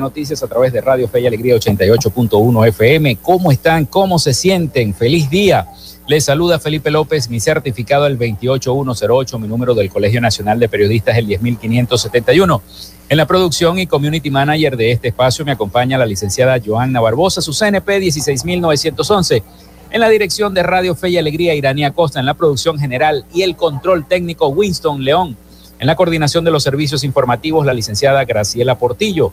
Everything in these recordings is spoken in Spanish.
Noticias a través de Radio Fe y Alegría 88.1 FM. ¿Cómo están? ¿Cómo se sienten? Feliz día. Les saluda Felipe López, mi certificado el 28108, mi número del Colegio Nacional de Periodistas el 10571. En la producción y community manager de este espacio me acompaña la licenciada Joanna Barbosa, su CNP 16911. En la dirección de Radio Fe y Alegría, Iranía Costa, en la producción general y el control técnico, Winston León. En la coordinación de los servicios informativos, la licenciada Graciela Portillo.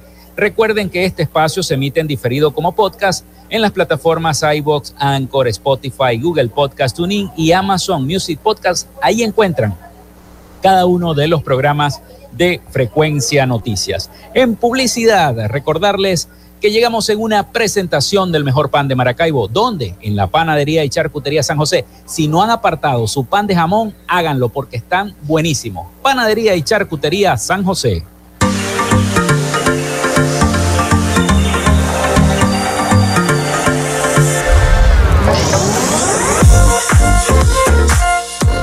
Recuerden que este espacio se emite en diferido como podcast en las plataformas iBox, Anchor, Spotify, Google Podcast Tuning y Amazon Music Podcast. Ahí encuentran cada uno de los programas de Frecuencia Noticias. En publicidad, recordarles que llegamos en una presentación del mejor pan de Maracaibo. ¿Dónde? En la panadería y charcutería San José. Si no han apartado su pan de jamón, háganlo porque están buenísimos. Panadería y charcutería San José.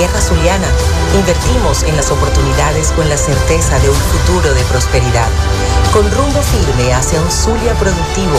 Tierra zuliana Invertimos en las oportunidades con la certeza de un futuro de prosperidad. Con rumbo firme hacia un Zulia productivo,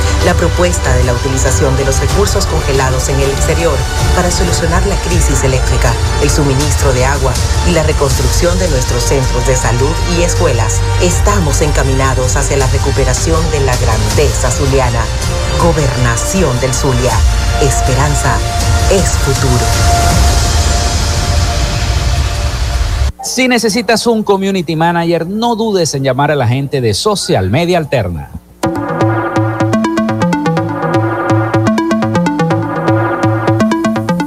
la propuesta de la utilización de los recursos congelados en el exterior para solucionar la crisis eléctrica, el suministro de agua y la reconstrucción de nuestros centros de salud y escuelas. Estamos encaminados hacia la recuperación de la grandeza zuliana. Gobernación del Zulia. Esperanza es futuro. Si necesitas un community manager, no dudes en llamar a la gente de Social Media Alterna.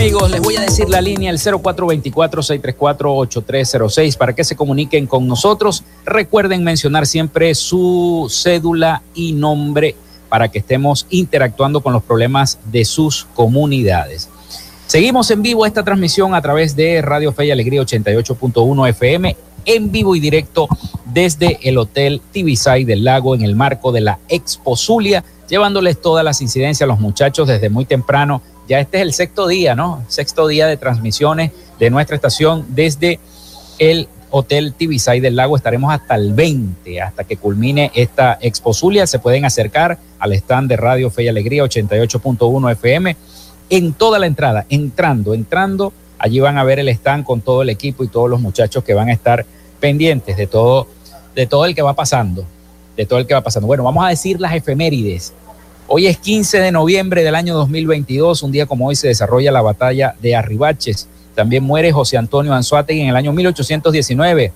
Amigos, les voy a decir la línea el 0424-634-8306 para que se comuniquen con nosotros. Recuerden mencionar siempre su cédula y nombre para que estemos interactuando con los problemas de sus comunidades. Seguimos en vivo esta transmisión a través de Radio Fe y Alegría 88.1 FM, en vivo y directo desde el Hotel Tibisay del Lago en el marco de la Expo Zulia, llevándoles todas las incidencias a los muchachos desde muy temprano ya este es el sexto día, ¿no? Sexto día de transmisiones de nuestra estación desde el Hotel Tibisay del Lago. Estaremos hasta el 20, hasta que culmine esta exposulia. Se pueden acercar al stand de Radio Fe y Alegría 88.1 FM en toda la entrada, entrando, entrando. Allí van a ver el stand con todo el equipo y todos los muchachos que van a estar pendientes de todo, de todo el que va pasando, de todo el que va pasando. Bueno, vamos a decir las efemérides. Hoy es 15 de noviembre del año 2022, un día como hoy se desarrolla la batalla de Arribaches. También muere José Antonio Anzuategui en el año 1819.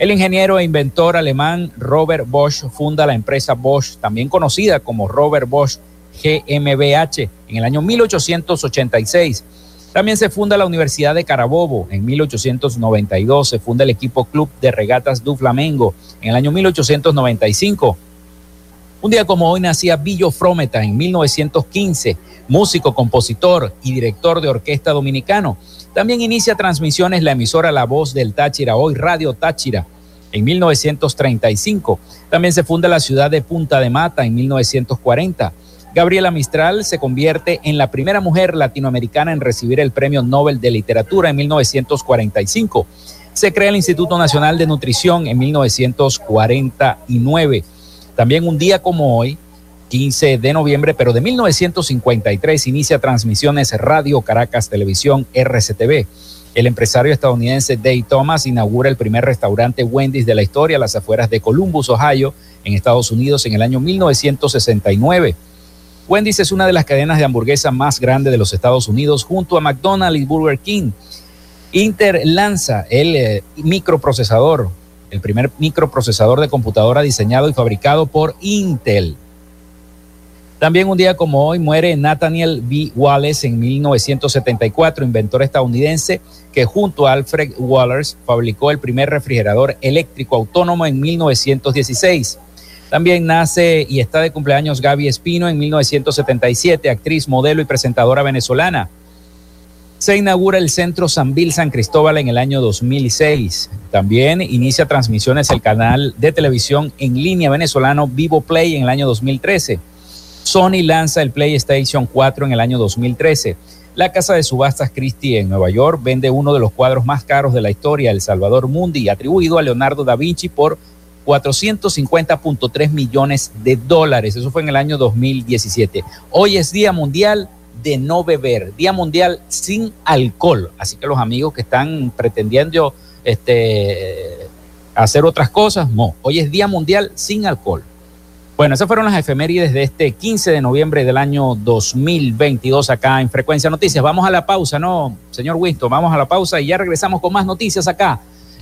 El ingeniero e inventor alemán Robert Bosch funda la empresa Bosch, también conocida como Robert Bosch GmbH, en el año 1886. También se funda la Universidad de Carabobo en 1892. Se funda el equipo Club de Regatas du Flamengo en el año 1895. Un día como hoy nacía Billo Frometa en 1915, músico, compositor y director de orquesta dominicano. También inicia transmisiones la emisora La Voz del Táchira, hoy Radio Táchira, en 1935. También se funda la ciudad de Punta de Mata en 1940. Gabriela Mistral se convierte en la primera mujer latinoamericana en recibir el Premio Nobel de Literatura en 1945. Se crea el Instituto Nacional de Nutrición en 1949. También un día como hoy, 15 de noviembre, pero de 1953, inicia transmisiones Radio Caracas Televisión RCTV. El empresario estadounidense Dave Thomas inaugura el primer restaurante Wendy's de la historia a las afueras de Columbus, Ohio, en Estados Unidos, en el año 1969. Wendy's es una de las cadenas de hamburguesa más grandes de los Estados Unidos, junto a McDonald's y Burger King. Inter lanza el eh, microprocesador el primer microprocesador de computadora diseñado y fabricado por Intel. También un día como hoy muere Nathaniel B. Wallace en 1974, inventor estadounidense que junto a Alfred Wallace fabricó el primer refrigerador eléctrico autónomo en 1916. También nace y está de cumpleaños Gaby Espino en 1977, actriz, modelo y presentadora venezolana. Se inaugura el Centro Sanvil San Cristóbal en el año 2006. También inicia transmisiones el canal de televisión en línea venezolano Vivo Play en el año 2013. Sony lanza el PlayStation 4 en el año 2013. La casa de subastas Christie en Nueva York vende uno de los cuadros más caros de la historia, El Salvador Mundi, atribuido a Leonardo da Vinci por 450.3 millones de dólares. Eso fue en el año 2017. Hoy es Día Mundial de no beber, Día Mundial sin alcohol. Así que los amigos que están pretendiendo este, hacer otras cosas. Hoy es Día Mundial sin alcohol. Bueno, esas fueron las efemérides de este 15 de noviembre del año 2022 acá en Frecuencia Noticias. Vamos a la pausa, ¿no, señor Winston? Vamos a la pausa y ya regresamos con más noticias acá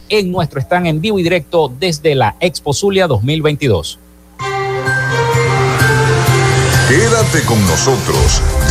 en nuestro stand en vivo y directo desde la Expo Zulia 2022. Quédate con nosotros.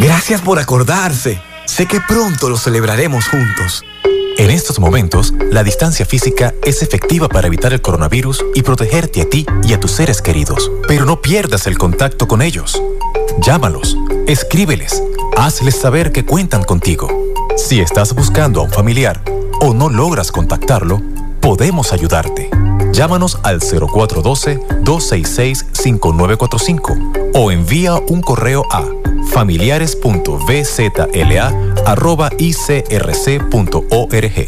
Gracias por acordarse. Sé que pronto lo celebraremos juntos. En estos momentos, la distancia física es efectiva para evitar el coronavirus y protegerte a ti y a tus seres queridos. Pero no pierdas el contacto con ellos. Llámalos, escríbeles, hazles saber que cuentan contigo. Si estás buscando a un familiar o no logras contactarlo, podemos ayudarte. Llámanos al 0412-266-5945 o envía un correo a familiares.vzla.icrc.org.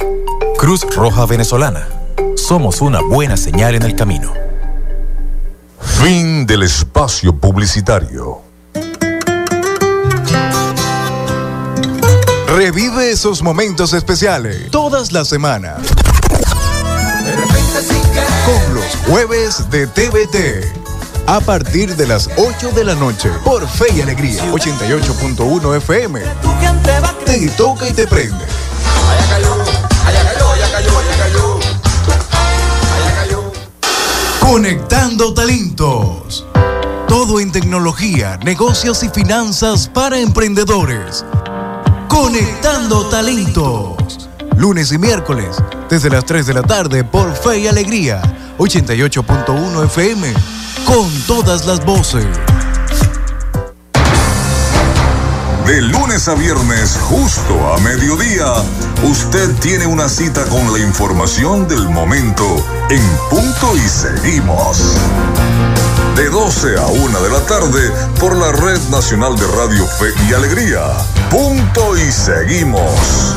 Cruz Roja Venezolana. Somos una buena señal en el camino. Fin del espacio publicitario. Revive esos momentos especiales todas las semanas. Jueves de TVT. A partir de las 8 de la noche por Fe y Alegría 88.1 FM. Te toca y te prende. Conectando talentos. Todo en tecnología, negocios y finanzas para emprendedores. Conectando talentos. Lunes y miércoles, desde las 3 de la tarde por Fe y Alegría, 88.1 FM, con todas las voces. De lunes a viernes, justo a mediodía, usted tiene una cita con la información del momento en punto y seguimos. De 12 a 1 de la tarde por la Red Nacional de Radio Fe y Alegría. Punto y seguimos.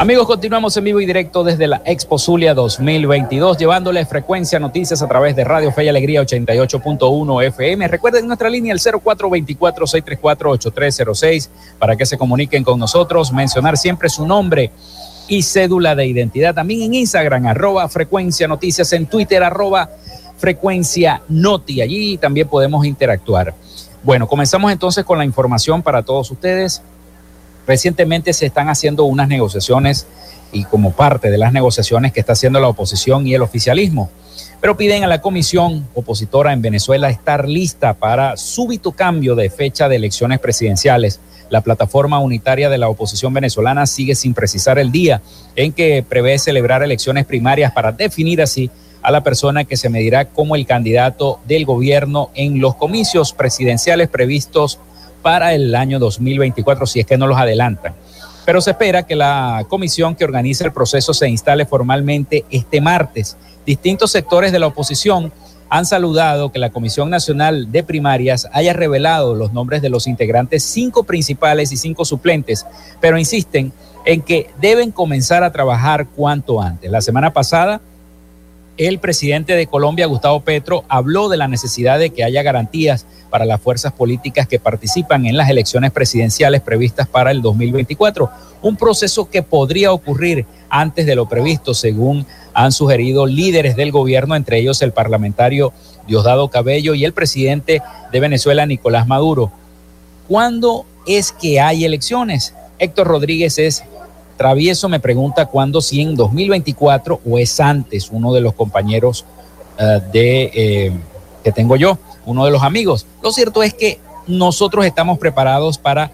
Amigos, continuamos en vivo y directo desde la Expo Zulia 2022, llevándole frecuencia noticias a través de Radio Fe y Alegría 88.1 FM. Recuerden nuestra línea el 0424-634-8306 para que se comuniquen con nosotros, mencionar siempre su nombre y cédula de identidad. También en Instagram, arroba frecuencia noticias, en Twitter, arroba frecuencia noti. Allí también podemos interactuar. Bueno, comenzamos entonces con la información para todos ustedes. Recientemente se están haciendo unas negociaciones y como parte de las negociaciones que está haciendo la oposición y el oficialismo, pero piden a la comisión opositora en Venezuela estar lista para súbito cambio de fecha de elecciones presidenciales. La plataforma unitaria de la oposición venezolana sigue sin precisar el día en que prevé celebrar elecciones primarias para definir así a la persona que se medirá como el candidato del gobierno en los comicios presidenciales previstos para el año 2024, si es que no los adelantan. Pero se espera que la comisión que organiza el proceso se instale formalmente este martes. Distintos sectores de la oposición han saludado que la Comisión Nacional de Primarias haya revelado los nombres de los integrantes, cinco principales y cinco suplentes, pero insisten en que deben comenzar a trabajar cuanto antes. La semana pasada, el presidente de Colombia, Gustavo Petro, habló de la necesidad de que haya garantías para las fuerzas políticas que participan en las elecciones presidenciales previstas para el 2024, un proceso que podría ocurrir antes de lo previsto, según han sugerido líderes del gobierno, entre ellos el parlamentario Diosdado Cabello y el presidente de Venezuela, Nicolás Maduro. ¿Cuándo es que hay elecciones? Héctor Rodríguez es travieso, me pregunta cuándo, si en 2024 o es antes, uno de los compañeros uh, de, eh, que tengo yo, uno de los amigos. Lo cierto es que nosotros estamos preparados para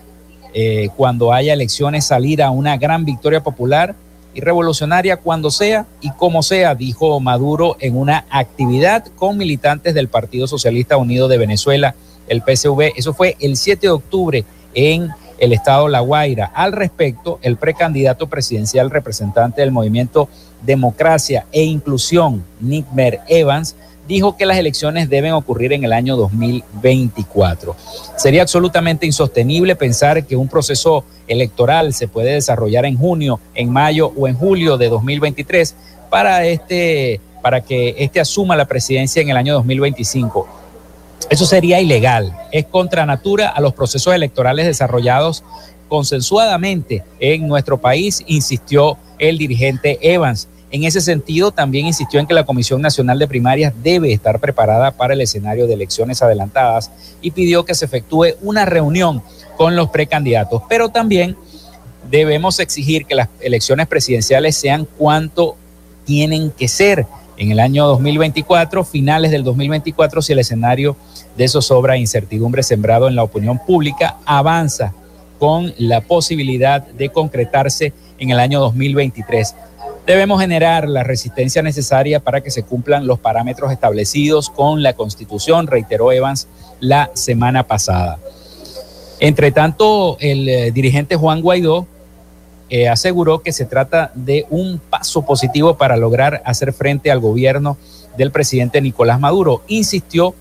eh, cuando haya elecciones salir a una gran victoria popular y revolucionaria cuando sea y como sea, dijo Maduro en una actividad con militantes del Partido Socialista Unido de Venezuela, el PSV. Eso fue el 7 de octubre en el estado La Guaira. Al respecto, el precandidato presidencial representante del movimiento Democracia e Inclusión, Nick Mer Evans, dijo que las elecciones deben ocurrir en el año 2024. Sería absolutamente insostenible pensar que un proceso electoral se puede desarrollar en junio, en mayo o en julio de 2023 para este para que este asuma la presidencia en el año 2025. Eso sería ilegal, es contra natura a los procesos electorales desarrollados consensuadamente en nuestro país, insistió el dirigente Evans. En ese sentido, también insistió en que la Comisión Nacional de Primarias debe estar preparada para el escenario de elecciones adelantadas y pidió que se efectúe una reunión con los precandidatos. Pero también debemos exigir que las elecciones presidenciales sean cuanto tienen que ser en el año 2024, finales del 2024, si el escenario de zozobra e incertidumbre sembrado en la opinión pública avanza con la posibilidad de concretarse en el año 2023. Debemos generar la resistencia necesaria para que se cumplan los parámetros establecidos con la Constitución, reiteró Evans la semana pasada. Entre tanto, el eh, dirigente Juan Guaidó eh, aseguró que se trata de un paso positivo para lograr hacer frente al gobierno del presidente Nicolás Maduro. Insistió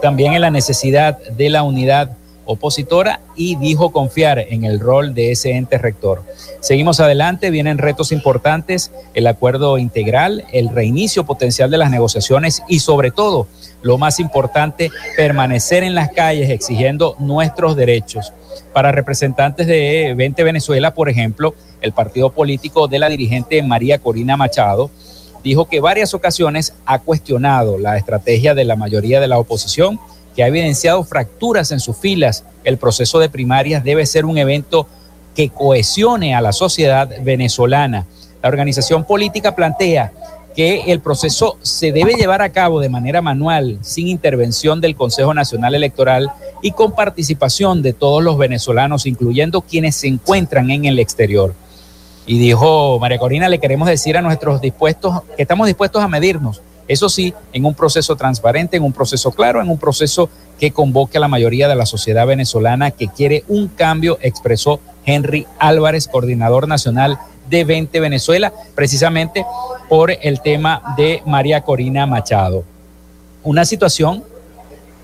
también en la necesidad de la unidad opositora y dijo confiar en el rol de ese ente rector. Seguimos adelante, vienen retos importantes, el acuerdo integral, el reinicio potencial de las negociaciones y sobre todo, lo más importante, permanecer en las calles exigiendo nuestros derechos. Para representantes de 20 Venezuela, por ejemplo, el partido político de la dirigente María Corina Machado, dijo que varias ocasiones ha cuestionado la estrategia de la mayoría de la oposición, que ha evidenciado fracturas en sus filas. El proceso de primarias debe ser un evento que cohesione a la sociedad venezolana. La organización política plantea que el proceso se debe llevar a cabo de manera manual, sin intervención del Consejo Nacional Electoral y con participación de todos los venezolanos, incluyendo quienes se encuentran en el exterior. Y dijo María Corina, le queremos decir a nuestros dispuestos que estamos dispuestos a medirnos, eso sí, en un proceso transparente, en un proceso claro, en un proceso que convoque a la mayoría de la sociedad venezolana que quiere un cambio, expresó Henry Álvarez, coordinador nacional de 20 Venezuela, precisamente por el tema de María Corina Machado. Una situación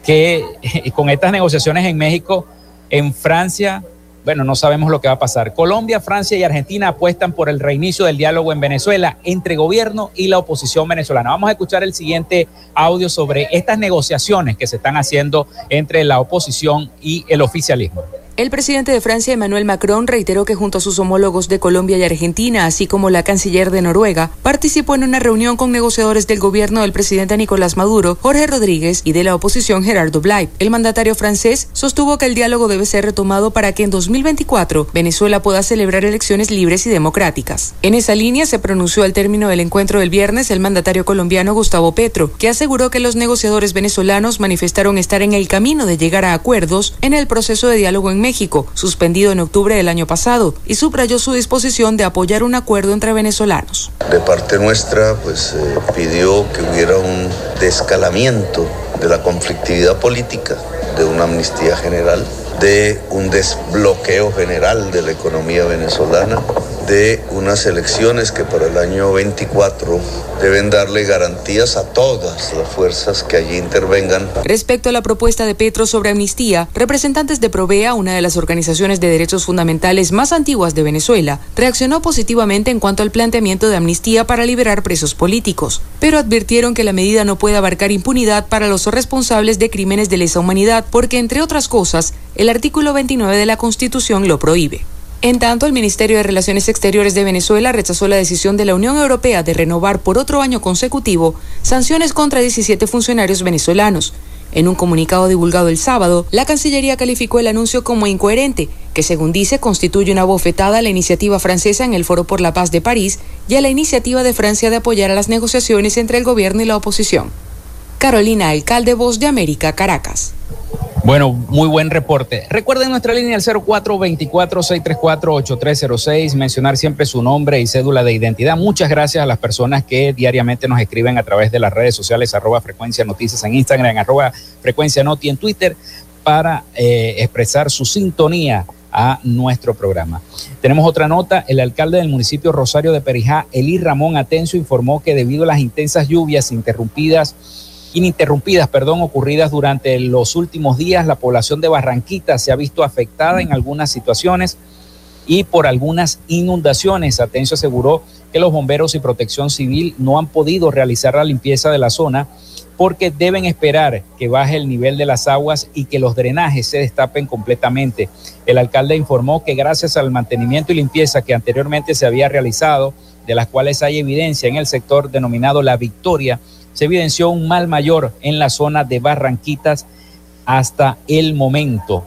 que con estas negociaciones en México, en Francia, bueno, no sabemos lo que va a pasar. Colombia, Francia y Argentina apuestan por el reinicio del diálogo en Venezuela entre gobierno y la oposición venezolana. Vamos a escuchar el siguiente audio sobre estas negociaciones que se están haciendo entre la oposición y el oficialismo. El presidente de Francia, Emmanuel Macron, reiteró que junto a sus homólogos de Colombia y Argentina, así como la canciller de Noruega, participó en una reunión con negociadores del gobierno del presidente Nicolás Maduro, Jorge Rodríguez y de la oposición Gerardo Blay. El mandatario francés sostuvo que el diálogo debe ser retomado para que en 2024 Venezuela pueda celebrar elecciones libres y democráticas. En esa línea se pronunció al término del encuentro del viernes el mandatario colombiano Gustavo Petro, que aseguró que los negociadores venezolanos manifestaron estar en el camino de llegar a acuerdos en el proceso de diálogo en México, suspendido en octubre del año pasado, y subrayó su disposición de apoyar un acuerdo entre venezolanos. De parte nuestra, pues eh, pidió que hubiera un descalamiento de la conflictividad política, de una amnistía general, de un desbloqueo general de la economía venezolana de unas elecciones que para el año 24 deben darle garantías a todas las fuerzas que allí intervengan. Respecto a la propuesta de Petro sobre amnistía, representantes de Provea, una de las organizaciones de derechos fundamentales más antiguas de Venezuela, reaccionó positivamente en cuanto al planteamiento de amnistía para liberar presos políticos, pero advirtieron que la medida no puede abarcar impunidad para los responsables de crímenes de lesa humanidad porque, entre otras cosas, el artículo 29 de la Constitución lo prohíbe. En tanto, el Ministerio de Relaciones Exteriores de Venezuela rechazó la decisión de la Unión Europea de renovar por otro año consecutivo sanciones contra 17 funcionarios venezolanos. En un comunicado divulgado el sábado, la Cancillería calificó el anuncio como incoherente, que según dice constituye una bofetada a la iniciativa francesa en el Foro por la Paz de París y a la iniciativa de Francia de apoyar a las negociaciones entre el gobierno y la oposición. Carolina Alcalde, Voz de América, Caracas. Bueno, muy buen reporte. Recuerden nuestra línea al 0424-634-8306, mencionar siempre su nombre y cédula de identidad. Muchas gracias a las personas que diariamente nos escriben a través de las redes sociales, arroba frecuencia noticias en Instagram, arroba frecuencia noti en Twitter, para eh, expresar su sintonía a nuestro programa. Tenemos otra nota. El alcalde del municipio Rosario de Perijá, Eli Ramón Atencio, informó que debido a las intensas lluvias interrumpidas ininterrumpidas, perdón, ocurridas durante los últimos días. La población de Barranquita se ha visto afectada en algunas situaciones y por algunas inundaciones. Atencio aseguró que los bomberos y protección civil no han podido realizar la limpieza de la zona porque deben esperar que baje el nivel de las aguas y que los drenajes se destapen completamente. El alcalde informó que gracias al mantenimiento y limpieza que anteriormente se había realizado, de las cuales hay evidencia en el sector denominado La Victoria, se evidenció un mal mayor en la zona de Barranquitas hasta el momento.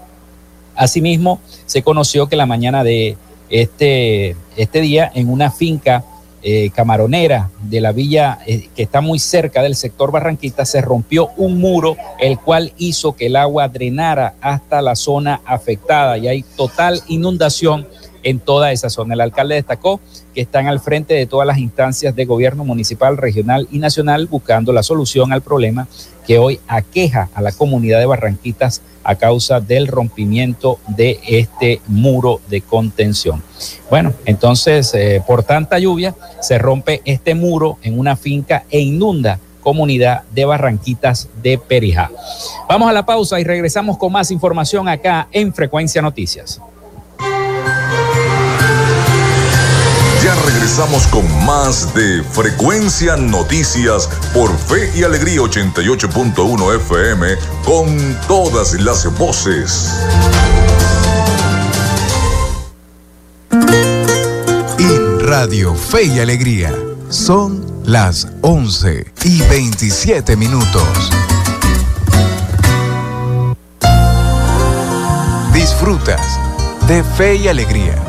Asimismo, se conoció que la mañana de este, este día en una finca eh, camaronera de la villa eh, que está muy cerca del sector Barranquita se rompió un muro el cual hizo que el agua drenara hasta la zona afectada y hay total inundación en toda esa zona. El alcalde destacó que están al frente de todas las instancias de gobierno municipal, regional y nacional buscando la solución al problema que hoy aqueja a la comunidad de Barranquitas a causa del rompimiento de este muro de contención. Bueno, entonces, eh, por tanta lluvia, se rompe este muro en una finca e inunda comunidad de Barranquitas de Perijá. Vamos a la pausa y regresamos con más información acá en Frecuencia Noticias. Regresamos con más de Frecuencia Noticias por Fe y Alegría 88.1 FM con todas las voces. En Radio Fe y Alegría son las 11 y 27 minutos. Disfrutas de Fe y Alegría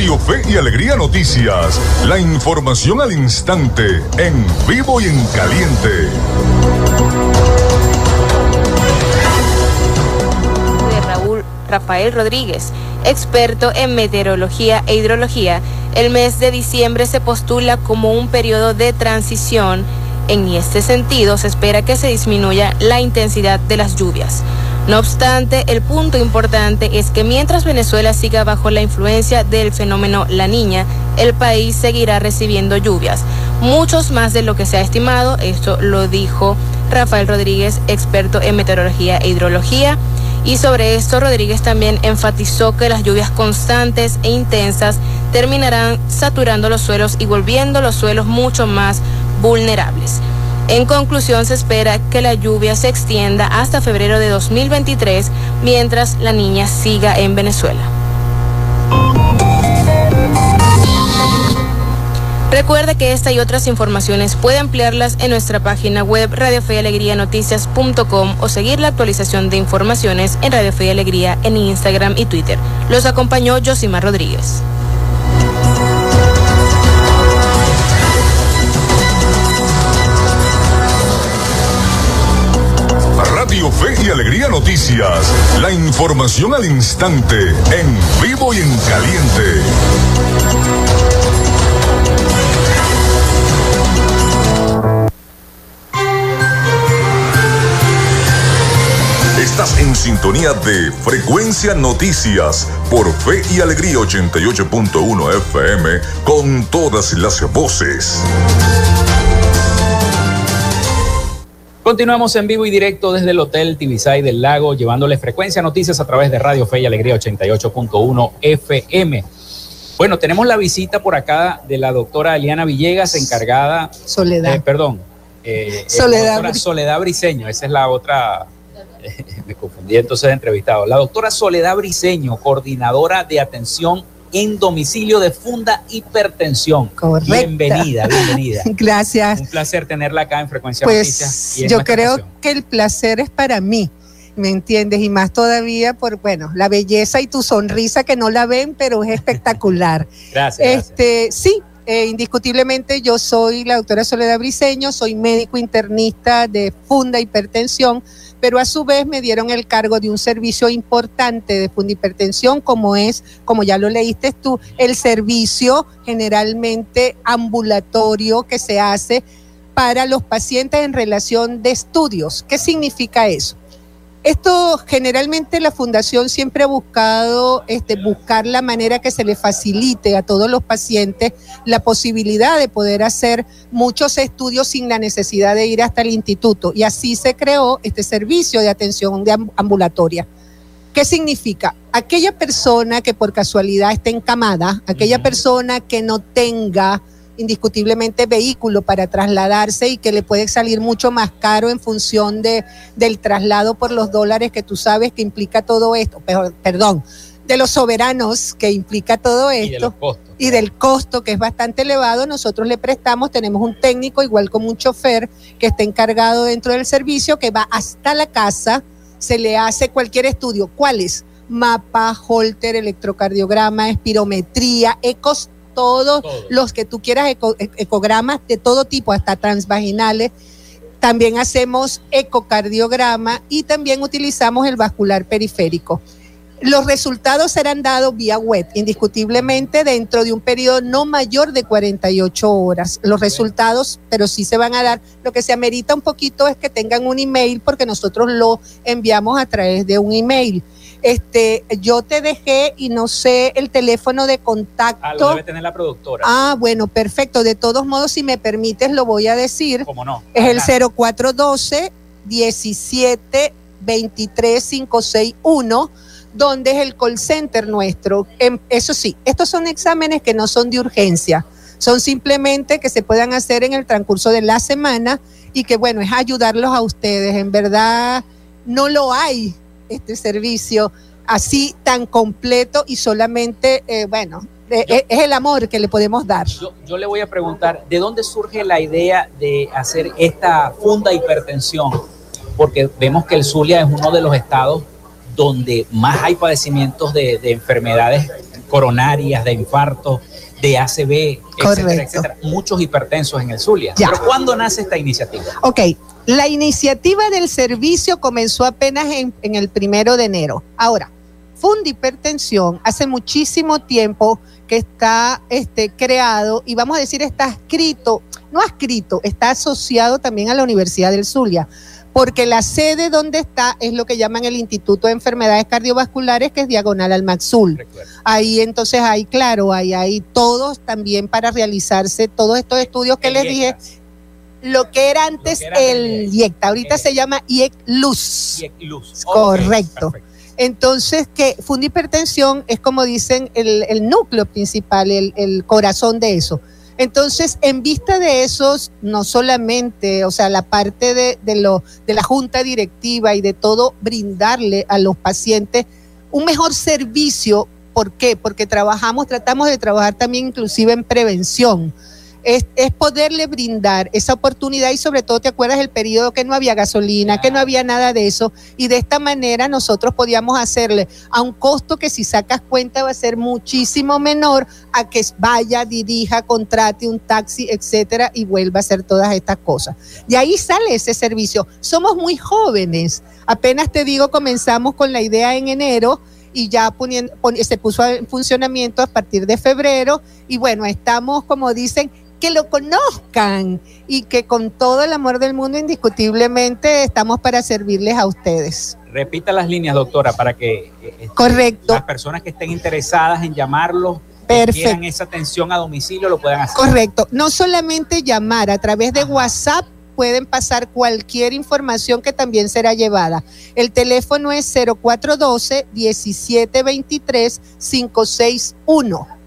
Fe y Alegría Noticias. La información al instante, en vivo y en caliente. De Raúl Rafael Rodríguez, experto en meteorología e hidrología, el mes de diciembre se postula como un periodo de transición. En este sentido, se espera que se disminuya la intensidad de las lluvias. No obstante, el punto importante es que mientras Venezuela siga bajo la influencia del fenómeno La Niña, el país seguirá recibiendo lluvias, muchos más de lo que se ha estimado. Esto lo dijo Rafael Rodríguez, experto en meteorología e hidrología. Y sobre esto, Rodríguez también enfatizó que las lluvias constantes e intensas terminarán saturando los suelos y volviendo los suelos mucho más vulnerables. En conclusión, se espera que la lluvia se extienda hasta febrero de 2023 mientras la niña siga en Venezuela. Recuerde que esta y otras informaciones puede ampliarlas en nuestra página web radiofeyalegrianoticias.com o seguir la actualización de informaciones en Radio Fe y Alegría en Instagram y Twitter. Los acompañó Josima Rodríguez. Fe y Alegría Noticias. La información al instante, en vivo y en caliente. Estás en sintonía de Frecuencia Noticias por Fe y Alegría 88.1 FM con todas las voces. Continuamos en vivo y directo desde el Hotel Tibisay del Lago, llevándole frecuencia noticias a través de Radio Fe y Alegría 88.1 FM. Bueno, tenemos la visita por acá de la doctora Eliana Villegas, encargada. Soledad. Eh, perdón. Eh, Soledad. La doctora Soledad Briseño, esa es la otra. me confundí entonces de entrevistado. La doctora Soledad Briseño, coordinadora de atención en domicilio de funda hipertensión. Correcto. Bienvenida, bienvenida. Gracias. Un placer tenerla acá en Frecuencia Pues Noticias. y en yo creo estación. que el placer es para mí, ¿me entiendes? Y más todavía por, bueno, la belleza y tu sonrisa que no la ven, pero es espectacular. Gracias. gracias. Este, sí, eh, indiscutiblemente yo soy la doctora Soledad Briseño, soy médico internista de funda hipertensión, pero a su vez me dieron el cargo de un servicio importante de funda hipertensión, como es, como ya lo leíste tú, el servicio generalmente ambulatorio que se hace para los pacientes en relación de estudios. ¿Qué significa eso? Esto generalmente la fundación siempre ha buscado este, buscar la manera que se le facilite a todos los pacientes la posibilidad de poder hacer muchos estudios sin la necesidad de ir hasta el instituto. Y así se creó este servicio de atención de amb- ambulatoria. ¿Qué significa? Aquella persona que por casualidad esté encamada, aquella persona que no tenga indiscutiblemente vehículo para trasladarse y que le puede salir mucho más caro en función de, del traslado por los dólares que tú sabes que implica todo esto, pero, perdón, de los soberanos que implica todo Y de esto los costos. y del costo que es bastante elevado, nosotros le prestamos, tenemos un técnico igual como un chofer que está encargado dentro del servicio que va hasta la casa, se le hace cualquier estudio, ¿cuáles? Mapa, holter, electrocardiograma, espirometría, ecos, todos Todo. los que tú quieras, eco- e- ecogramas de todo tipo, hasta transvaginales. También hacemos ecocardiograma y también utilizamos el vascular periférico. Los resultados serán dados vía web, indiscutiblemente dentro de un periodo no mayor de 48 horas. Los resultados, pero sí se van a dar. Lo que se amerita un poquito es que tengan un email porque nosotros lo enviamos a través de un email. Este, yo te dejé y no sé el teléfono de Ah, lo contacto. debe tener la productora. Ah, bueno, perfecto. De todos modos, si me permites, lo voy a decir. ¿Cómo no? Es el Adelante. 0412 17 23 561 donde es el call center nuestro. Em, Eso sí, estos son exámenes que no son de urgencia, son simplemente que se puedan hacer en el transcurso de la semana y que bueno, es ayudarlos a ustedes. En verdad, no lo hay este servicio así tan completo y solamente, eh, bueno, eh, Yo- eh, es el amor que le podemos dar. Yo, yo le voy a preguntar, ¿de dónde surge la idea de hacer esta funda hipertensión? Porque vemos que el Zulia es uno de los estados donde más hay padecimientos de, de enfermedades coronarias, de infartos, de ACV, etcétera, Correcto. etcétera. Muchos hipertensos en el Zulia. Ya. Pero ¿cuándo nace esta iniciativa? Ok, la iniciativa del servicio comenzó apenas en, en el primero de enero. Ahora, Fundipertensión hace muchísimo tiempo que está este, creado y vamos a decir está escrito, no escrito, está asociado también a la Universidad del Zulia, porque la sede donde está es lo que llaman el Instituto de Enfermedades Cardiovasculares, que es diagonal al Maxul. Ahí entonces hay, claro, ahí hay todos también para realizarse todos estos estudios que les dije. Lo que era antes el IECTA, ahorita se llama IEC Luz. Correcto. Entonces, que fundihipertensión es como dicen el, núcleo principal, el, corazón de eso. Entonces, en vista de esos, no solamente, o sea, la parte de, de, lo, de la junta directiva y de todo, brindarle a los pacientes un mejor servicio. ¿Por qué? Porque trabajamos, tratamos de trabajar también inclusive en prevención es, poderle brindar esa oportunidad y sobre todo te acuerdas el periodo que no había gasolina, que no había nada de eso y de esta manera nosotros podíamos hacerle a un costo que si sacas cuenta va a ser muchísimo menor a que vaya, dirija, contrate un taxi, etcétera y vuelva a hacer todas estas cosas. Y ahí sale ese servicio. Somos muy jóvenes. Apenas te digo, comenzamos con la idea en enero y ya poniendo, se puso en funcionamiento a partir de febrero y bueno, estamos como dicen que lo conozcan y que con todo el amor del mundo indiscutiblemente estamos para servirles a ustedes. Repita las líneas, doctora, para que eh, este, Correcto. las personas que estén interesadas en llamarlo Perfecto. esa atención a domicilio lo puedan hacer. Correcto. No solamente llamar a través de WhatsApp pueden pasar cualquier información que también será llevada. El teléfono es 0412 1723 561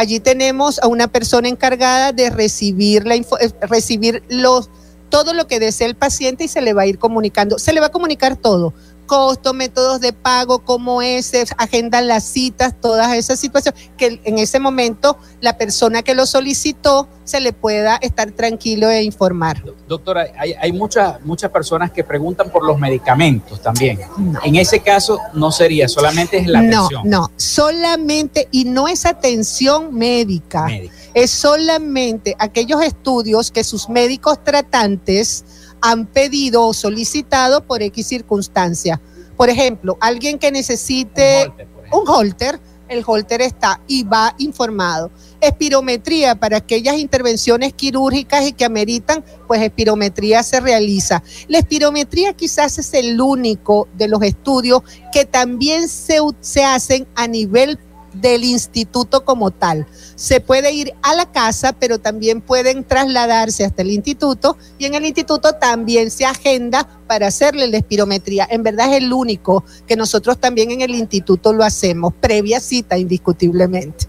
Allí tenemos a una persona encargada de recibir, la eh, recibir los, todo lo que desea el paciente y se le va a ir comunicando. Se le va a comunicar todo costo, métodos de pago, cómo es, agendan las citas, todas esas situaciones, que en ese momento la persona que lo solicitó se le pueda estar tranquilo e informar. Doctora, hay, muchas, muchas personas que preguntan por los medicamentos también. En ese caso no sería, solamente es la atención. No, no, solamente, y no es atención médica, es solamente aquellos estudios que sus médicos tratantes han pedido o solicitado por X circunstancia. Por ejemplo, alguien que necesite un holter, el holter está y va informado. Espirometría para aquellas intervenciones quirúrgicas y que ameritan, pues espirometría se realiza. La espirometría quizás es el único de los estudios que también se, se hacen a nivel del instituto como tal. Se puede ir a la casa, pero también pueden trasladarse hasta el instituto y en el instituto también se agenda para hacerle la espirometría. En verdad es el único que nosotros también en el instituto lo hacemos, previa cita indiscutiblemente.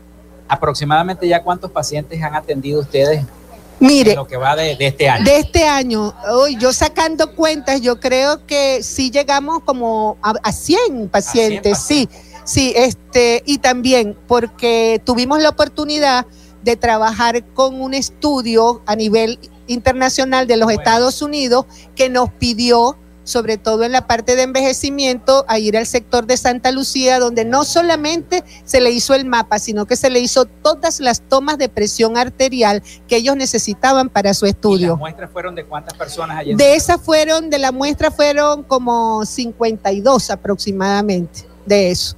Aproximadamente ya cuántos pacientes han atendido ustedes Mire, lo que va de, este año. De este año, hoy yo sacando cuentas, yo creo que sí llegamos como a, 100 pacientes, sí. Sí, este, y también porque tuvimos la oportunidad de trabajar con un estudio a nivel internacional de los Estados Unidos que nos pidió, sobre todo en la parte de envejecimiento, a ir al sector de Santa Lucía, donde no solamente se le hizo el mapa, sino que se le hizo todas las tomas de presión arterial que ellos necesitaban para su estudio. ¿Y las muestras fueron de cuántas personas allí? De esas fueron, de la muestra fueron como 52 aproximadamente de eso.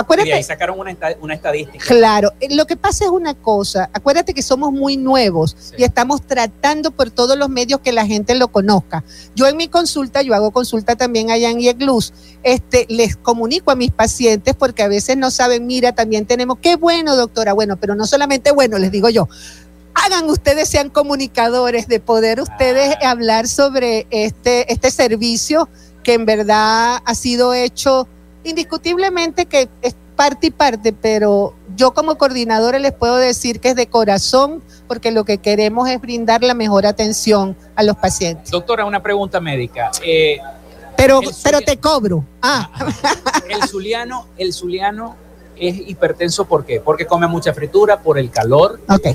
Acuérdate, y ahí sacaron una, una, estadística. Claro, eh, lo que pasa es una cosa, acuérdate que somos muy nuevos y estamos tratando por todos los medios que la gente lo conozca. Yo en mi consulta, yo hago consulta también allá en IEGLUS, este, les comunico a mis pacientes porque a veces no saben, mira, también tenemos, qué bueno doctora, bueno, pero no solamente bueno, les digo yo, hagan ustedes, sean comunicadores de poder ustedes hablar sobre este, este servicio que en verdad ha sido hecho indiscutiblemente que es parte y parte, pero yo como coordinadora les puedo decir que es de corazón porque lo que queremos es brindar la mejor atención a los pacientes. Doctora, una pregunta médica. Eh, pero, pero te cobro. Ah. El zuliano, el zuliano es hipertenso ¿por qué? Porque come mucha fritura, por el calor. Ok.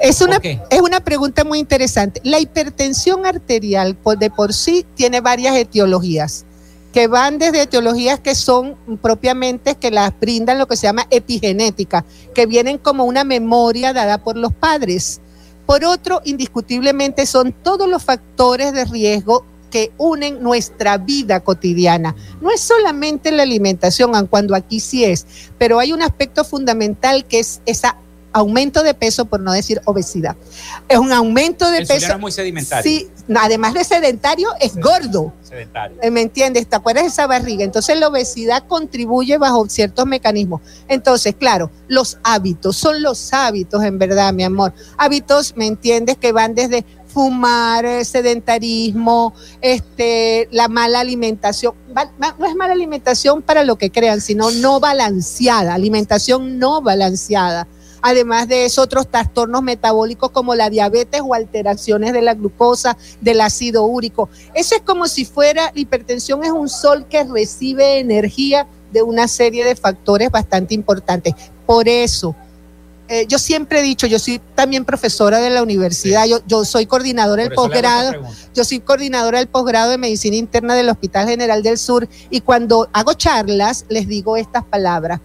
Es una, es una pregunta muy interesante. La hipertensión arterial de por sí tiene varias etiologías que van desde etiologías que son propiamente que las brindan lo que se llama epigenética, que vienen como una memoria dada por los padres. Por otro, indiscutiblemente son todos los factores de riesgo que unen nuestra vida cotidiana. No es solamente la alimentación, aun cuando aquí sí es, pero hay un aspecto fundamental que es esa aumento de peso, por no decir obesidad. Es un aumento de El peso. es muy sedimentario. Sí, además de sedentario, es gordo. Sedentario. Eh, ¿Me entiendes? ¿Te acuerdas de esa barriga? Entonces la obesidad contribuye bajo ciertos mecanismos. Entonces, claro, los hábitos, son los hábitos en verdad, mi amor. Hábitos, ¿me entiendes? Que van desde fumar, eh, sedentarismo, este, la mala alimentación. No es mala alimentación para lo que crean, sino no balanceada, alimentación no balanceada. Además de eso, otros trastornos metabólicos como la diabetes o alteraciones de la glucosa, del ácido úrico. Eso es como si fuera, la hipertensión es un sol que recibe energía de una serie de factores bastante importantes. Por eso, eh, yo siempre he dicho, yo soy también profesora de la universidad, yo, yo soy coordinadora del Por posgrado, yo soy coordinadora del posgrado de medicina interna del Hospital General del Sur y cuando hago charlas les digo estas palabras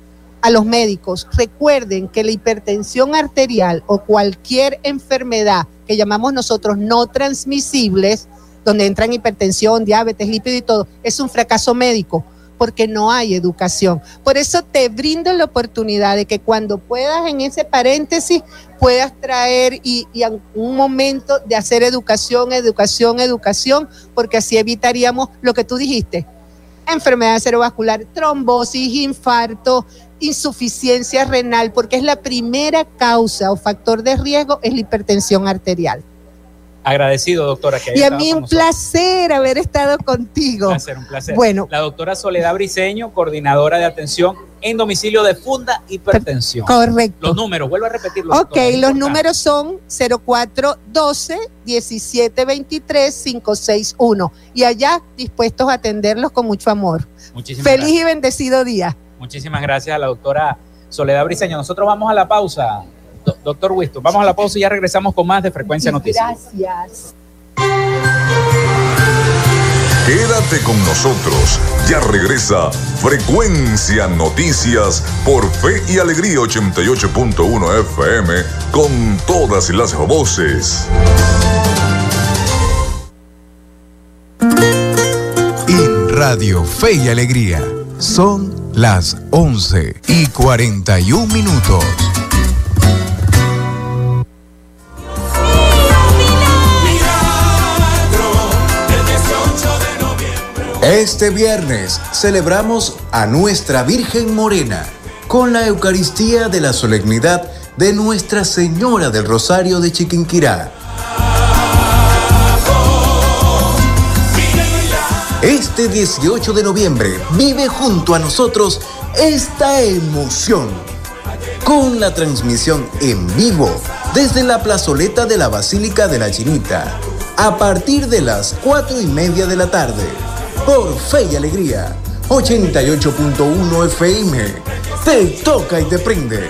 a los médicos. Recuerden que la hipertensión arterial o cualquier enfermedad que llamamos nosotros no transmisibles, donde entran hipertensión, diabetes, lípido y todo, es un fracaso médico porque no hay educación. Por eso te brindo la oportunidad de que cuando puedas en ese paréntesis puedas traer y, y un momento de hacer educación, educación, educación, porque así evitaríamos lo que tú dijiste, enfermedad cerebrovascular, trombosis, infarto, insuficiencia renal, porque es la primera causa o factor de riesgo, es la hipertensión arterial. Agradecido, doctora. Que Y a mí un placer haber estado contigo. Un placer, un placer. Bueno. La doctora Soledad Briseño, coordinadora de atención en domicilio de Funda Hipertensión. Correcto. Los números, vuelvo a repetirlos. Ok, los números son 0412 1723 561 y allá dispuestos a atenderlos con mucho amor. Muchísimas Feliz gracias. y bendecido día. Muchísimas gracias a la doctora Soledad Briseño. Nosotros vamos a la pausa, do- doctor Wisto. Vamos a la pausa y ya regresamos con más de Frecuencia Noticias. Gracias. Quédate con nosotros. Ya regresa Frecuencia Noticias por Fe y Alegría 88.1 FM con todas las voces. En Radio Fe y Alegría son las 11 y 41 minutos. Este viernes celebramos a Nuestra Virgen Morena con la Eucaristía de la Solemnidad de Nuestra Señora del Rosario de Chiquinquirá. Este 18 de noviembre vive junto a nosotros esta emoción con la transmisión en vivo desde la plazoleta de la Basílica de la Chinita a partir de las 4 y media de la tarde por Fe y Alegría 88.1 FM. Te toca y te prende.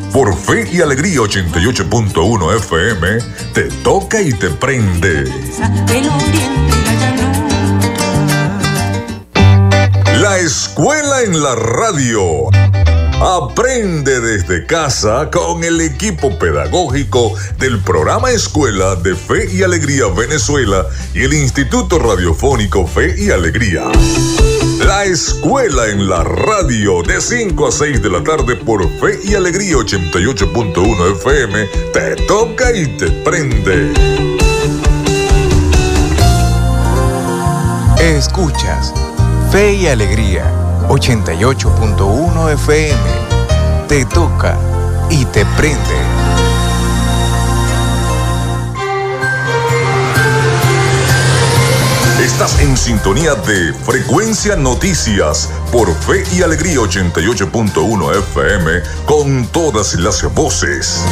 por Fe y Alegría 88.1 FM, te toca y te prende. La escuela en la radio. Aprende desde casa con el equipo pedagógico del programa Escuela de Fe y Alegría Venezuela y el Instituto Radiofónico Fe y Alegría. La escuela en la radio de 5 a 6 de la tarde por Fe y Alegría 88.1 FM te toca y te prende. Escuchas Fe y Alegría 88.1 FM. Te toca y te prende. Estás en sintonía de Frecuencia Noticias por Fe y Alegría 88.1 FM con todas las voces.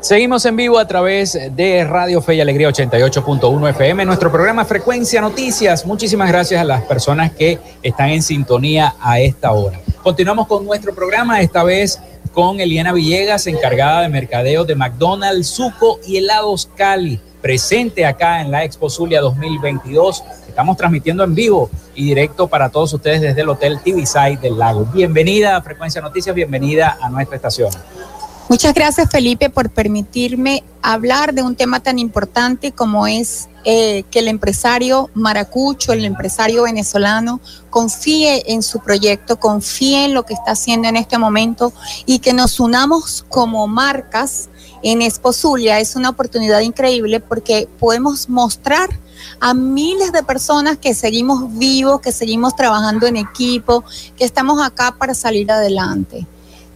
Seguimos en vivo a través de Radio Fe y Alegría 88.1 FM, nuestro programa Frecuencia Noticias. Muchísimas gracias a las personas que están en sintonía a esta hora. Continuamos con nuestro programa, esta vez con Eliana Villegas, encargada de mercadeo de McDonald's, Suco y Helados Cali, presente acá en la Expo Zulia 2022. Estamos transmitiendo en vivo y directo para todos ustedes desde el Hotel TV Side del Lago. Bienvenida a Frecuencia Noticias, bienvenida a nuestra estación. Muchas gracias Felipe por permitirme hablar de un tema tan importante como es eh, que el empresario maracucho, el empresario venezolano, confíe en su proyecto, confíe en lo que está haciendo en este momento y que nos unamos como marcas en Expo Zulia. Es una oportunidad increíble porque podemos mostrar a miles de personas que seguimos vivos, que seguimos trabajando en equipo, que estamos acá para salir adelante.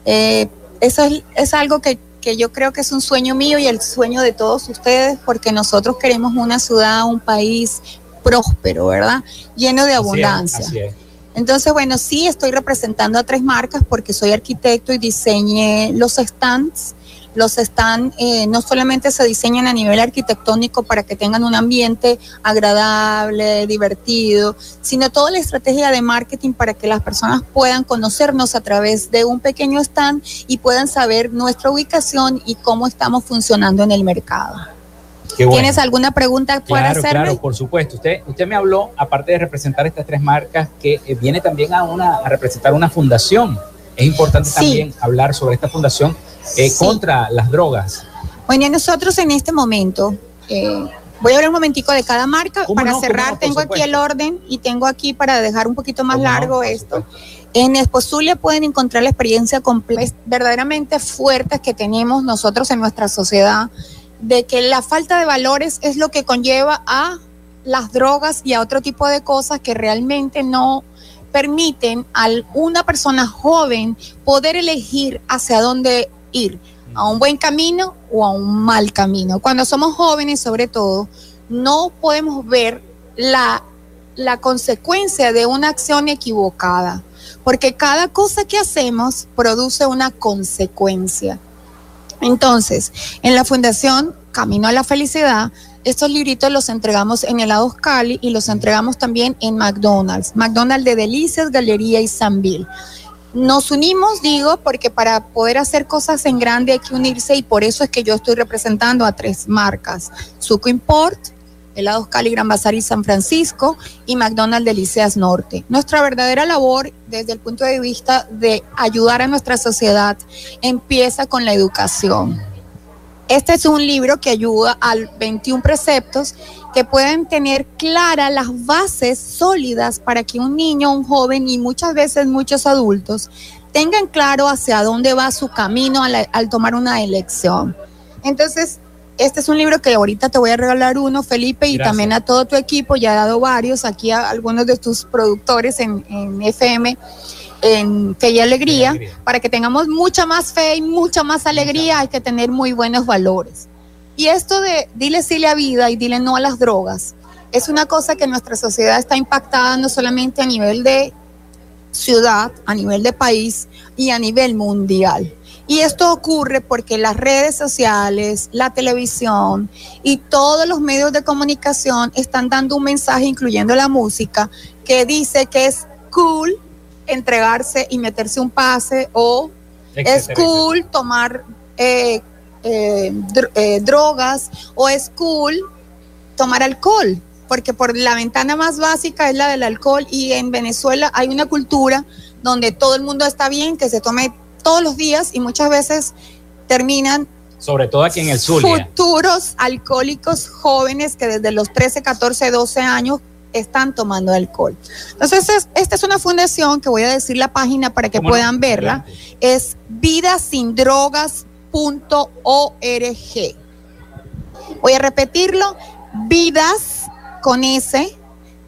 Eh, eso es, algo que, yo creo que es un sueño mío y el sueño de todos ustedes, porque nosotros queremos una ciudad, un país próspero, ¿verdad? Lleno de abundancia. Entonces, bueno, sí estoy representando a tres marcas porque soy arquitecto y diseñé los stands los están, eh, no solamente se diseñan a nivel arquitectónico para que tengan un ambiente agradable, divertido, sino toda la estrategia de marketing para que las personas puedan conocernos a través de un pequeño stand y puedan saber nuestra ubicación y cómo estamos funcionando en el mercado. ¿Tienes alguna pregunta para hacerme? Claro, por supuesto. Usted, usted me habló, aparte de representar estas tres marcas, que eh, viene también a, una, a representar una fundación. Es importante también hablar sobre esta fundación eh, contra las drogas. Bueno, nosotros en este momento, eh, voy a hablar un momentico de cada marca. Para cerrar, tengo aquí el orden y tengo aquí para dejar un poquito más largo esto. En Esposulia pueden encontrar la experiencia completa, verdaderamente fuertes que tenemos nosotros en nuestra sociedad, de que la falta de valores es lo que conlleva a las drogas y a otro tipo de cosas que realmente no permiten a una persona joven poder elegir hacia dónde ir, a un buen camino o a un mal camino. Cuando somos jóvenes, sobre todo, no podemos ver la, la consecuencia de una acción equivocada, porque cada cosa que hacemos produce una consecuencia. Entonces, en la Fundación Camino a la Felicidad, estos libritos los entregamos en Helados Cali y los entregamos también en McDonald's, McDonald's de Delicias, Galería y Sanville. Nos unimos, digo, porque para poder hacer cosas en grande hay que unirse y por eso es que yo estoy representando a tres marcas. Suco Import, Helados Cali, Gran Bazar y San Francisco y McDonald's Delicias Norte. Nuestra verdadera labor desde el punto de vista de ayudar a nuestra sociedad empieza con la educación. Este es un libro que ayuda a 21 preceptos que pueden tener claras las bases sólidas para que un niño, un joven y muchas veces muchos adultos tengan claro hacia dónde va su camino al, tomar una elección. Entonces, este es un libro que ahorita te voy a regalar uno, Felipe, y también a todo tu equipo, ya he dado varios, aquí a algunos de tus productores en, en FM en Fe y alegría, para que tengamos mucha más fe y mucha más alegría, hay que tener muy buenos valores. Y esto de dile sí a vida y dile no a las drogas, es una cosa que nuestra sociedad está impactada no solamente a nivel de ciudad, a nivel de país y a nivel mundial. Y esto ocurre porque las redes sociales, la televisión y todos los medios de comunicación están dando un mensaje, incluyendo la música, que dice que es cool entregarse y meterse un pase o es cool tomar eh, eh, eh, drogas o es cool tomar alcohol, porque por la ventana más básica es la del alcohol y en Venezuela hay una cultura donde todo el mundo está bien, que se tome todos los días y muchas veces terminan sobre todo aquí en el sur. Futuros alcohólicos jóvenes que desde los 13, 14, 12 años están tomando alcohol. Entonces, esta es una fundación que voy a decir la página para que puedan verla. Es vidasindrogas.org. Voy a repetirlo, vidas con S,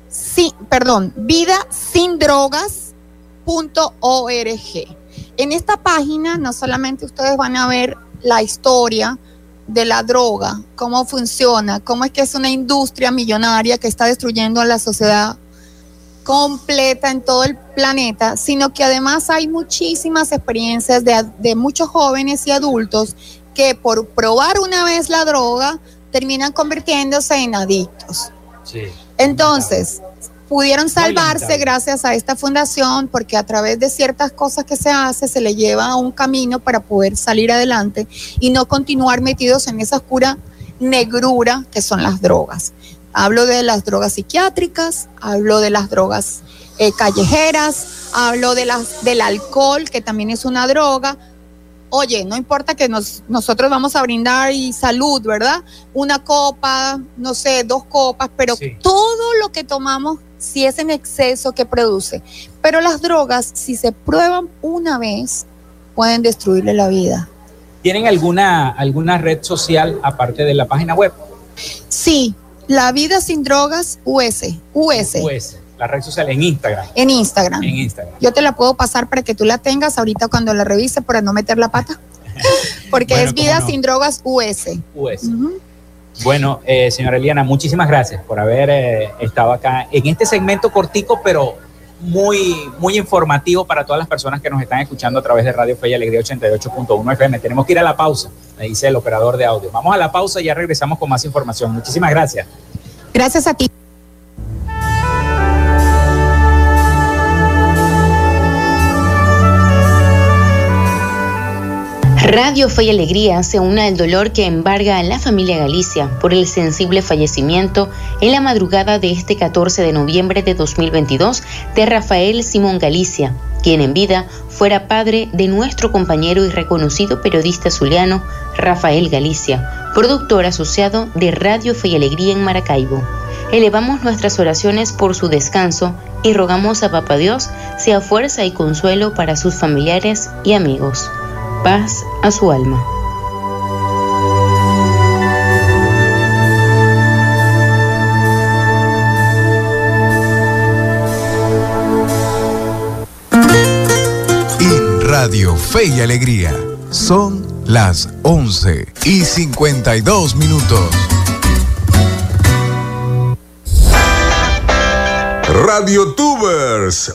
sí, perdón, vidasindrogas.org. En esta página no solamente ustedes van a ver la historia, de la droga, cómo funciona, cómo es que es una industria millonaria que está destruyendo a la sociedad completa en todo el planeta, sino que además hay muchísimas experiencias de, muchos jóvenes y adultos que por probar una vez la droga terminan convirtiéndose en adictos. Entonces, pudieron salvarse gracias a esta fundación porque a través de ciertas cosas que se hace se le lleva a un camino para poder salir adelante y no continuar metidos en esa oscura negrura que son las drogas. Hablo de las drogas psiquiátricas, hablo de las drogas eh, callejeras, hablo de las, del alcohol, que también es una droga. Oye, no importa que nos, nosotros vamos a brindar y salud, ¿verdad? Una copa, no sé, dos copas, pero todo lo que tomamos, si es en exceso, ¿qué produce? Pero las drogas, si se prueban una vez, pueden destruirle la vida. ¿Tienen alguna, alguna red social aparte de la página web? Sí, La Vida Sin Drogas US. US. US. La red social en Instagram. En Instagram. En Instagram. Yo te la puedo pasar para que tú la tengas ahorita cuando la revise para no meter la pata. Porque es Vida Sin Drogas US. US. Bueno, eh, señora Eliana, muchísimas gracias por haber eh, estado acá en este segmento cortico, pero muy, muy informativo para todas las personas que nos están escuchando a través de Radio Fe y Alegría 88.1 FM. Tenemos que ir a la pausa, me dice el operador de audio. Vamos a la pausa y ya regresamos con más información. Muchísimas gracias. Gracias a ti. Radio Fe y Alegría se une al dolor que embarga a la familia Galicia por el sensible fallecimiento en la madrugada de este 14 de noviembre de 2022 de Rafael Simón Galicia, quien en vida fuera padre de nuestro compañero y reconocido periodista zuliano Rafael Galicia, productor asociado de Radio Fe y Alegría en Maracaibo. Elevamos nuestras oraciones por su descanso y rogamos a Papa Dios sea fuerza y consuelo para sus familiares y amigos paz a su alma. En Radio Fe y Alegría son las 11 y 52 minutos. Radio Tubers,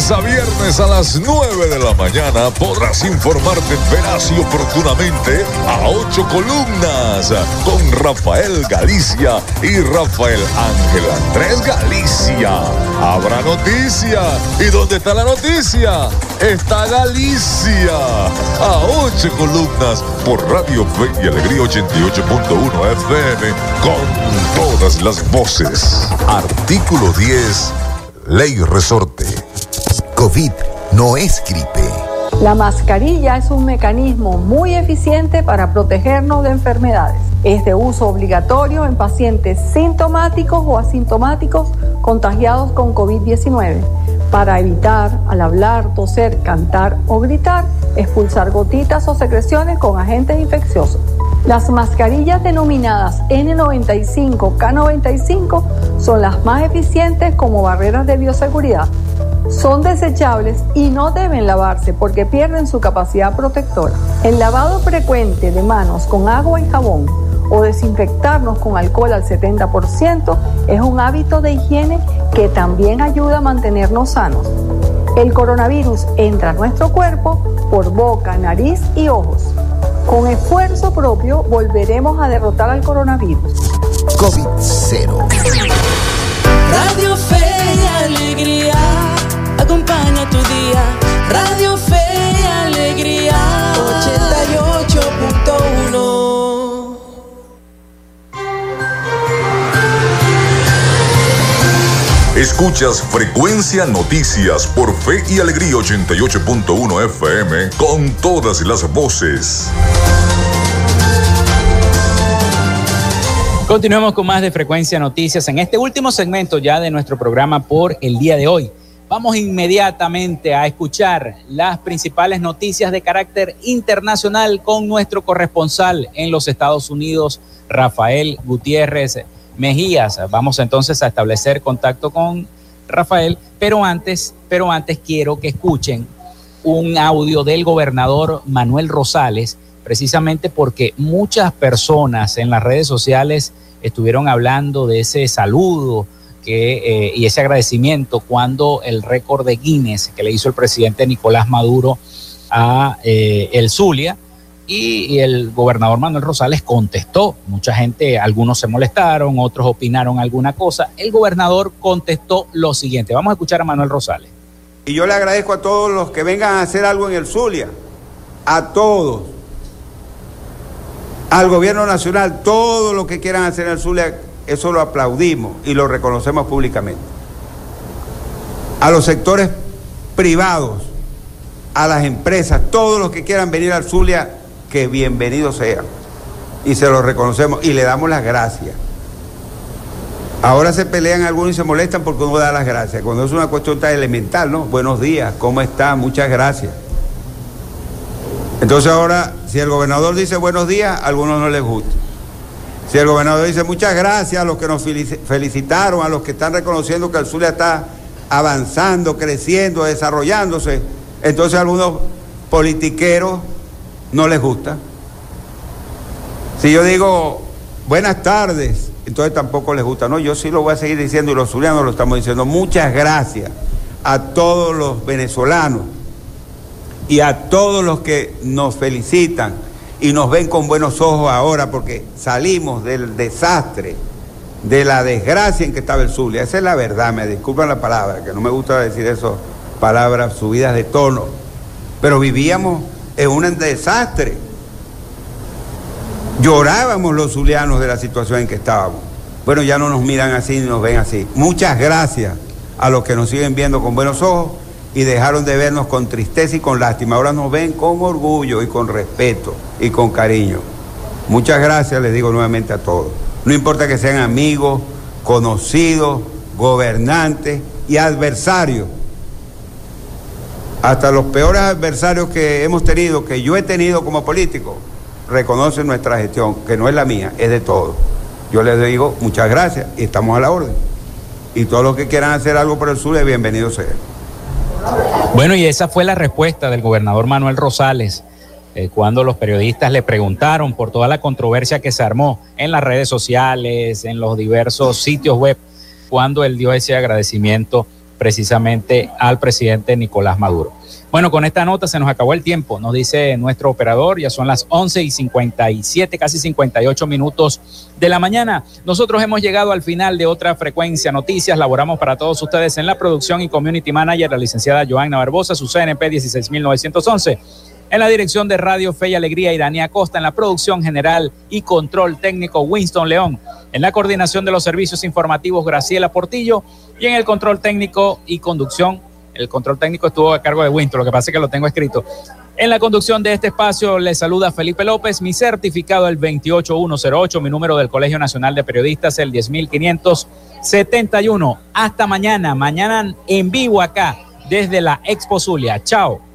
Lunes a viernes a las 9 de la mañana podrás informarte veraz y oportunamente a ocho columnas con Rafael Galicia y Rafael Ángel Andrés Galicia. Habrá noticia. ¿Y dónde está la noticia? Está Galicia. A ocho columnas por Radio Fe y Alegría 88.1 FM con todas las voces. Artículo 10. Ley Resorte. COVID no es gripe. La mascarilla es un mecanismo muy eficiente para protegernos de enfermedades. Es de uso obligatorio en pacientes sintomáticos o asintomáticos contagiados con COVID-19 para evitar al hablar, toser, cantar o gritar, expulsar gotitas o secreciones con agentes infecciosos. Las mascarillas denominadas N95, K95 son las más eficientes como barreras de bioseguridad. Son desechables y no deben lavarse porque pierden su capacidad protectora. El lavado frecuente de manos con agua y jabón o desinfectarnos con alcohol al 70% es un hábito de higiene que también ayuda a mantenernos sanos. El coronavirus entra a nuestro cuerpo por boca, nariz y ojos. Con esfuerzo propio volveremos a derrotar al coronavirus. COVID-0. Tu día. Radio Fe y Alegría, 88.1. Escuchas Frecuencia Noticias por Fe y Alegría 88.1 FM con todas las voces. Continuemos con más de Frecuencia Noticias en este último segmento ya de nuestro programa por el día de hoy. Vamos inmediatamente a escuchar las principales noticias de carácter internacional con nuestro corresponsal en los Estados Unidos, Rafael Gutiérrez Mejías. Vamos entonces a establecer contacto con Rafael, pero antes, pero antes quiero que escuchen un audio del gobernador Manuel Rosales, precisamente porque muchas personas en las redes sociales estuvieron hablando de ese saludo eh, y ese agradecimiento cuando el récord de Guinness que le hizo el presidente Nicolás Maduro a eh, el Zulia y, el gobernador Manuel Rosales contestó. Mucha gente, algunos se molestaron, otros opinaron alguna cosa. El gobernador contestó lo siguiente. Vamos a escuchar a Manuel Rosales. Y yo le agradezco a todos los que vengan a hacer algo en el Zulia, a todos, al gobierno nacional, todo lo que quieran hacer en el Zulia, eso lo aplaudimos y lo reconocemos públicamente. A los sectores privados, a las empresas, todos los que quieran venir al Zulia, que bienvenidos sean. Y se lo reconocemos y le damos las gracias. Ahora se pelean algunos y se molestan porque uno da las gracias. Cuando es una cuestión tan elemental, ¿no? Buenos días, ¿cómo está? Muchas gracias. Entonces ahora, si el gobernador dice buenos días, a algunos no les gusta. Si el gobernador dice muchas gracias a los que nos felicitaron, a los que están reconociendo que el Zulia está avanzando, creciendo, desarrollándose, entonces a algunos politiqueros no les gusta. Si yo digo buenas tardes, entonces tampoco les gusta. No, yo sí lo voy a seguir diciendo y los zulianos lo estamos diciendo. Muchas gracias a todos los venezolanos y a todos los que nos felicitan y nos ven con buenos ojos ahora porque salimos del desastre, de la desgracia en que estaba el Zulia. Esa es la verdad, me disculpan la palabra, que no me gusta decir eso, palabras subidas de tono, pero vivíamos en un desastre Llorábamos los zulianos de la situación en que estábamos. Bueno, ya no nos miran así ni nos ven así. Muchas gracias a los que nos siguen viendo con buenos ojos y dejaron de vernos con tristeza y con lástima. Ahora nos ven con orgullo y con respeto y con cariño. Muchas gracias, les digo nuevamente a todos. No importa que sean amigos, conocidos, gobernantes y adversarios. Hasta los peores adversarios que hemos tenido, que yo he tenido como político, reconoce nuestra gestión, que no es la mía, es de todos. Yo les digo muchas gracias y estamos a la orden. Y todos los que quieran hacer algo por el sur, bienvenidos sean. Bueno, y esa fue la respuesta del gobernador Manuel Rosales eh, cuando los periodistas le preguntaron por toda la controversia que se armó en las redes sociales, en los diversos sitios web, cuando él dio ese agradecimiento precisamente al presidente Nicolás Maduro. Bueno, con esta nota se nos acabó el tiempo, nos dice nuestro operador, ya son las 11 y 57, casi 58 minutos de la mañana. Nosotros hemos llegado al final de otra frecuencia noticias, laboramos para todos ustedes en la producción y community manager, la licenciada Joanna Barbosa, su CNP 16911. En la dirección de Radio Fe y Alegría, Iranía Costa. En la producción general y control técnico, Winston León. En la coordinación de los servicios informativos, Graciela Portillo. Y en el control técnico y conducción, el control técnico estuvo a cargo de Winto, lo que pasa es que lo tengo escrito. En la conducción de este espacio le saluda Felipe López, mi certificado el 28108, mi número del Colegio Nacional de Periodistas el 10571. Hasta mañana, mañana en vivo acá desde la Expo Zulia. Chao.